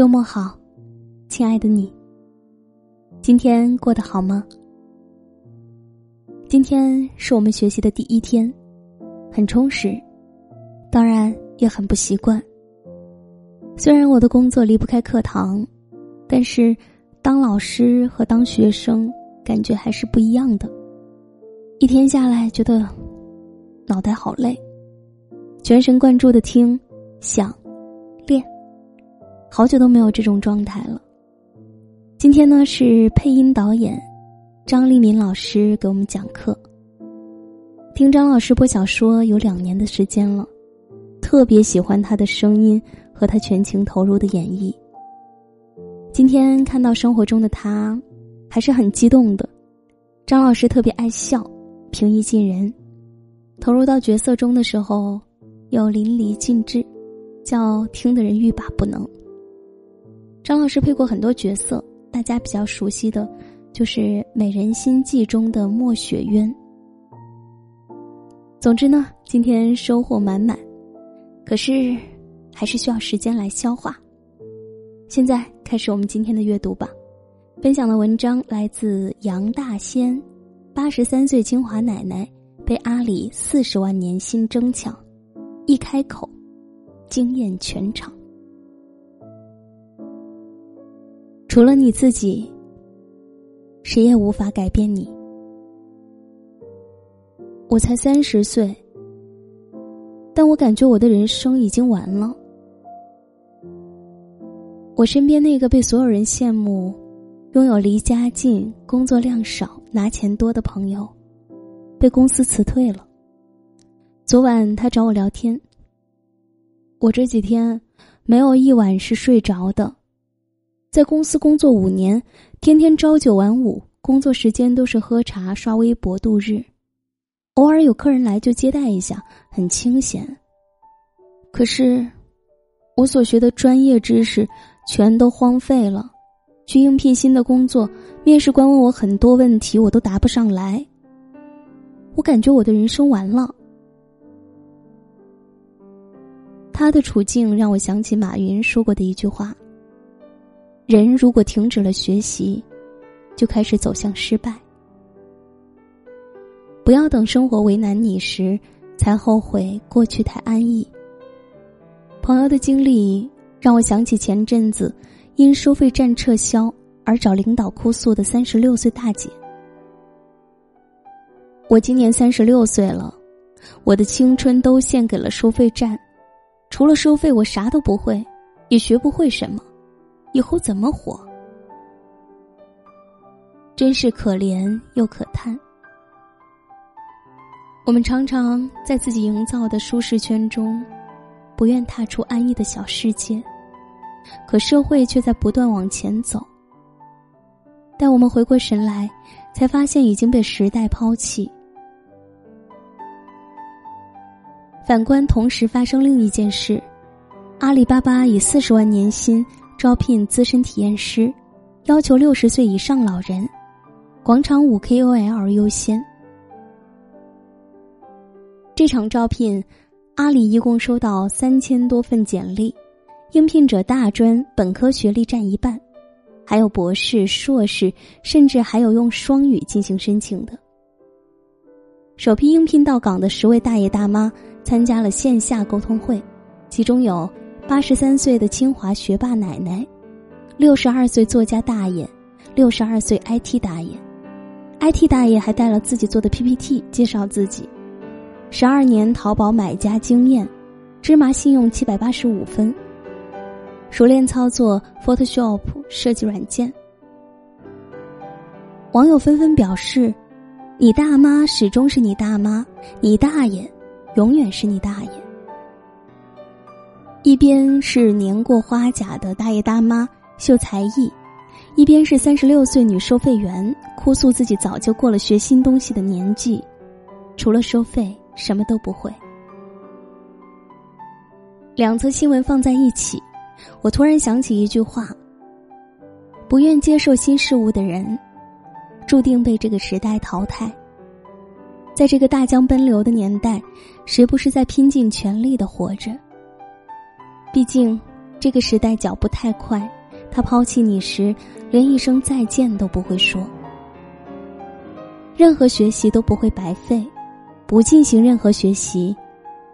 周末好，亲爱的你。今天过得好吗？今天是我们学习的第一天，很充实，当然也很不习惯。虽然我的工作离不开课堂，但是当老师和当学生感觉还是不一样的。一天下来，觉得脑袋好累，全神贯注的听、想、练。好久都没有这种状态了。今天呢是配音导演张立民老师给我们讲课。听张老师播小说有两年的时间了，特别喜欢他的声音和他全情投入的演绎。今天看到生活中的他，还是很激动的。张老师特别爱笑，平易近人，投入到角色中的时候又淋漓尽致，叫听的人欲罢不能。张老师配过很多角色，大家比较熟悉的，就是《美人心计》中的莫雪渊。总之呢，今天收获满满，可是还是需要时间来消化。现在开始我们今天的阅读吧。分享的文章来自杨大仙，八十三岁清华奶奶被阿里四十万年薪争抢，一开口，惊艳全场。除了你自己，谁也无法改变你。我才三十岁，但我感觉我的人生已经完了。我身边那个被所有人羡慕、拥有离家近、工作量少、拿钱多的朋友，被公司辞退了。昨晚他找我聊天，我这几天没有一晚是睡着的。在公司工作五年，天天朝九晚五，工作时间都是喝茶、刷微博度日。偶尔有客人来就接待一下，很清闲。可是，我所学的专业知识全都荒废了。去应聘新的工作，面试官问我很多问题，我都答不上来。我感觉我的人生完了。他的处境让我想起马云说过的一句话。人如果停止了学习，就开始走向失败。不要等生活为难你时，才后悔过去太安逸。朋友的经历让我想起前阵子因收费站撤销而找领导哭诉的三十六岁大姐。我今年三十六岁了，我的青春都献给了收费站，除了收费，我啥都不会，也学不会什么。以后怎么活？真是可怜又可叹。我们常常在自己营造的舒适圈中，不愿踏出安逸的小世界，可社会却在不断往前走。待我们回过神来，才发现已经被时代抛弃。反观同时发生另一件事：阿里巴巴以四十万年薪。招聘资深体验师，要求六十岁以上老人，广场舞 KOL 优先。这场招聘，阿里一共收到三千多份简历，应聘者大专、本科学历占一半，还有博士、硕士，甚至还有用双语进行申请的。首批应聘到岗的十位大爷大妈参加了线下沟通会，其中有。八十三岁的清华学霸奶奶，六十二岁作家大爷，六十二岁 IT 大爷，IT 大爷还带了自己做的 PPT 介绍自己，十二年淘宝买家经验，芝麻信用七百八十五分，熟练操作 Photoshop 设计软件。网友纷纷表示：“你大妈始终是你大妈，你大爷永远是你大爷。”一边是年过花甲的大爷大妈秀才艺，一边是三十六岁女收费员哭诉自己早就过了学新东西的年纪，除了收费什么都不会。两则新闻放在一起，我突然想起一句话：不愿接受新事物的人，注定被这个时代淘汰。在这个大江奔流的年代，谁不是在拼尽全力的活着？毕竟，这个时代脚步太快，他抛弃你时，连一声再见都不会说。任何学习都不会白费，不进行任何学习，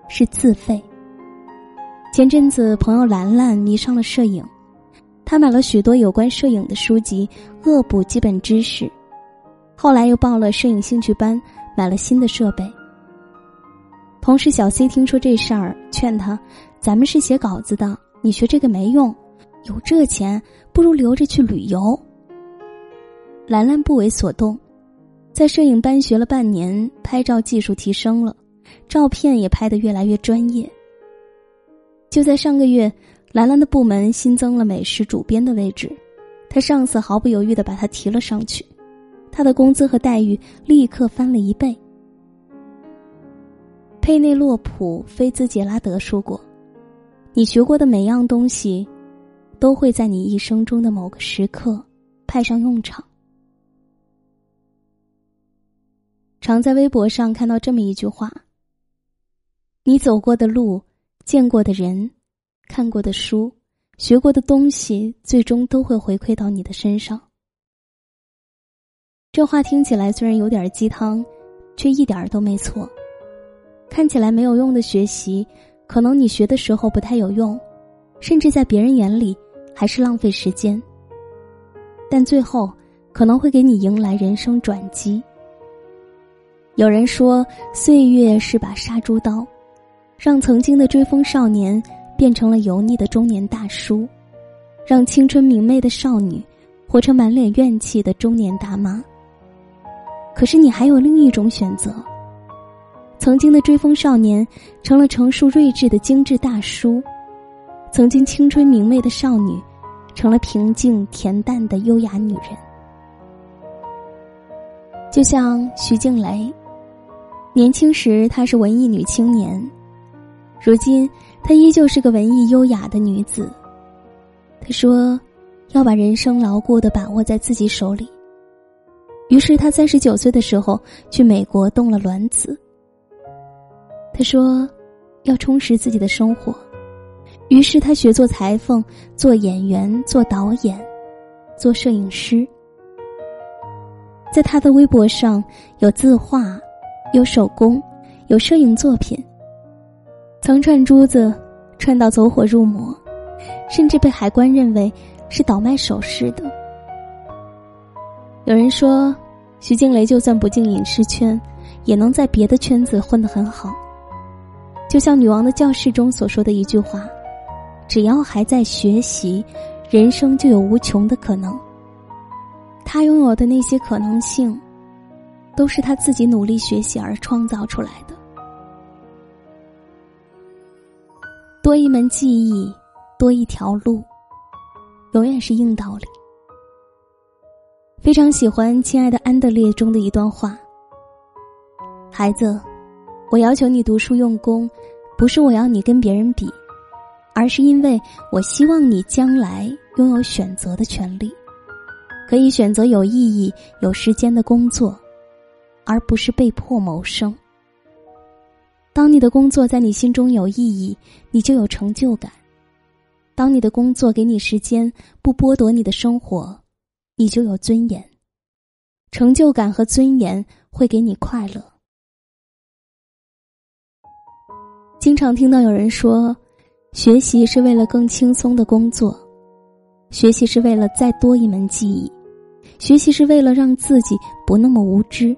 是自费。前阵子，朋友兰兰迷上了摄影，她买了许多有关摄影的书籍，恶补基本知识。后来又报了摄影兴趣班，买了新的设备。同事小 C 听说这事儿，劝他：“咱们是写稿子的，你学这个没用，有这钱不如留着去旅游。”兰兰不为所动，在摄影班学了半年，拍照技术提升了，照片也拍得越来越专业。就在上个月，兰兰的部门新增了美食主编的位置，他上司毫不犹豫的把他提了上去。他的工资和待遇立刻翻了一倍。佩内洛普·菲兹杰拉德说过：“你学过的每样东西，都会在你一生中的某个时刻派上用场。”常在微博上看到这么一句话：“你走过的路、见过的人、看过的书、学过的东西，最终都会回馈到你的身上。”这话听起来虽然有点鸡汤，却一点都没错。看起来没有用的学习，可能你学的时候不太有用，甚至在别人眼里还是浪费时间。但最后可能会给你迎来人生转机。有人说，岁月是把杀猪刀，让曾经的追风少年变成了油腻的中年大叔，让青春明媚的少女活成满脸怨气的中年大妈。可是你还有另一种选择。曾经的追风少年，成了成熟睿智的精致大叔；曾经青春明媚的少女，成了平静恬淡的优雅女人。就像徐静蕾，年轻时她是文艺女青年，如今她依旧是个文艺优雅的女子。她说：“要把人生牢固的把握在自己手里。”于是，他三十九岁的时候去美国冻了卵子。他说：“要充实自己的生活。”于是他学做裁缝、做演员、做导演、做摄影师。在他的微博上有字画，有手工，有摄影作品。曾串珠子，串到走火入魔，甚至被海关认为是倒卖首饰的。有人说，徐静蕾就算不进影视圈，也能在别的圈子混得很好。就像《女王的教室》中所说的一句话：“只要还在学习，人生就有无穷的可能。”她拥有的那些可能性，都是她自己努力学习而创造出来的。多一门技艺，多一条路，永远是硬道理。非常喜欢《亲爱的安德烈》中的一段话：“孩子，我要求你读书用功，不是我要你跟别人比，而是因为我希望你将来拥有选择的权利，可以选择有意义、有时间的工作，而不是被迫谋生。当你的工作在你心中有意义，你就有成就感；当你的工作给你时间，不剥夺你的生活。”你就有尊严，成就感和尊严会给你快乐。经常听到有人说，学习是为了更轻松的工作，学习是为了再多一门技艺，学习是为了让自己不那么无知。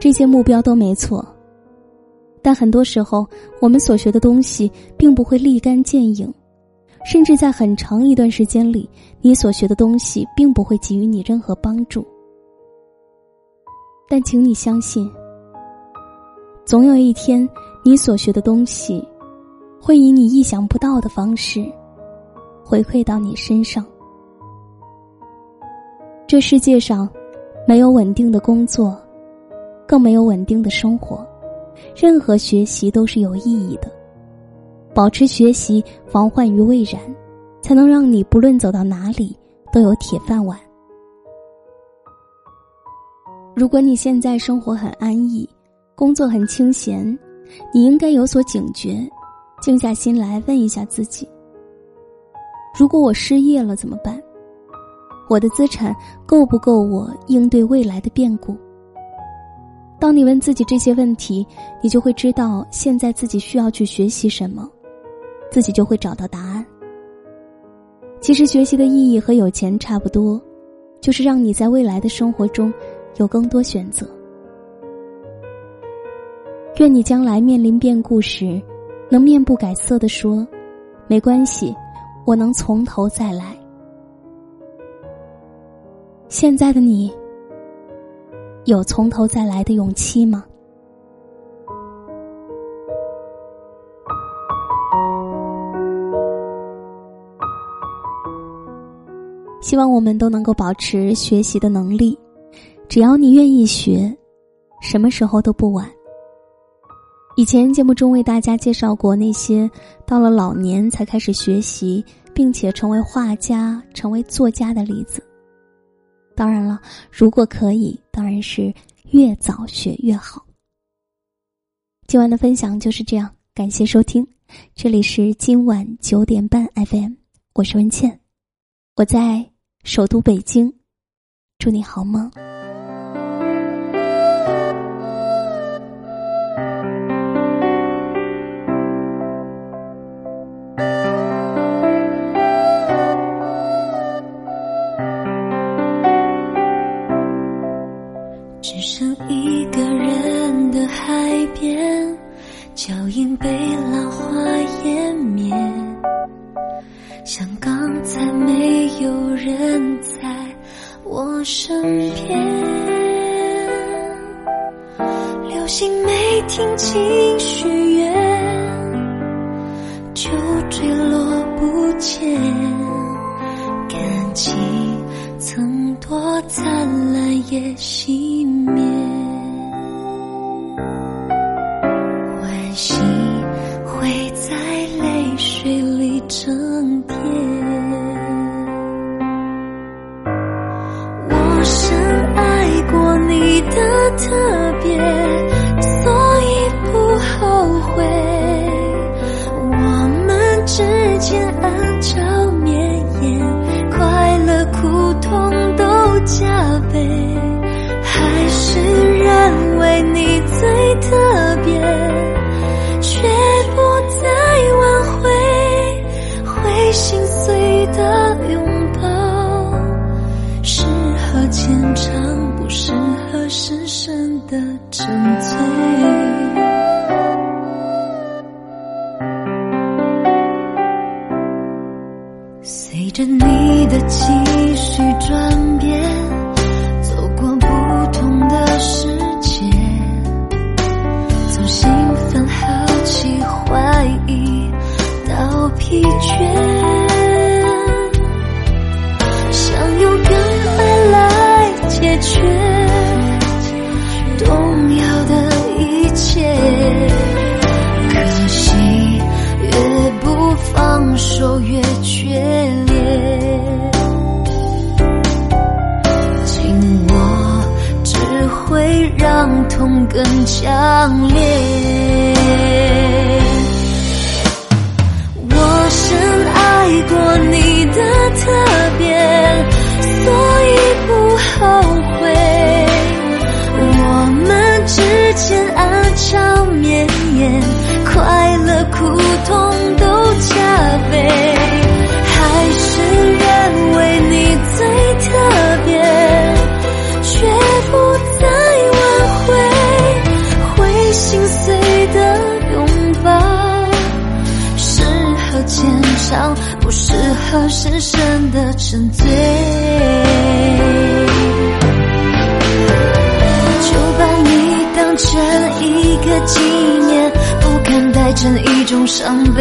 这些目标都没错，但很多时候，我们所学的东西并不会立竿见影。甚至在很长一段时间里，你所学的东西并不会给予你任何帮助。但请你相信，总有一天，你所学的东西，会以你意想不到的方式，回馈到你身上。这世界上，没有稳定的工作，更没有稳定的生活。任何学习都是有意义的。保持学习，防患于未然，才能让你不论走到哪里都有铁饭碗。如果你现在生活很安逸，工作很清闲，你应该有所警觉，静下心来问一下自己：如果我失业了怎么办？我的资产够不够我应对未来的变故？当你问自己这些问题，你就会知道现在自己需要去学习什么，自己就会找到答案。其实学习的意义和有钱差不多，就是让你在未来的生活中有更多选择。愿你将来面临变故时，能面不改色的说：“没关系，我能从头再来。”现在的你。有从头再来的勇气吗？希望我们都能够保持学习的能力，只要你愿意学，什么时候都不晚。以前节目中为大家介绍过那些到了老年才开始学习，并且成为画家、成为作家的例子。当然了，如果可以，当然是越早学越好。今晚的分享就是这样，感谢收听，这里是今晚九点半 FM，我是文倩，我在首都北京，祝你好梦。被浪花湮灭，像刚才没有人在我身边。流星没听清许撕碎的拥抱，适合浅尝，不适合深深。的沉醉，随着你的更强烈。我深爱过你的特不适合深深的沉醉，就把你当成一个纪念，不敢带成一种伤悲。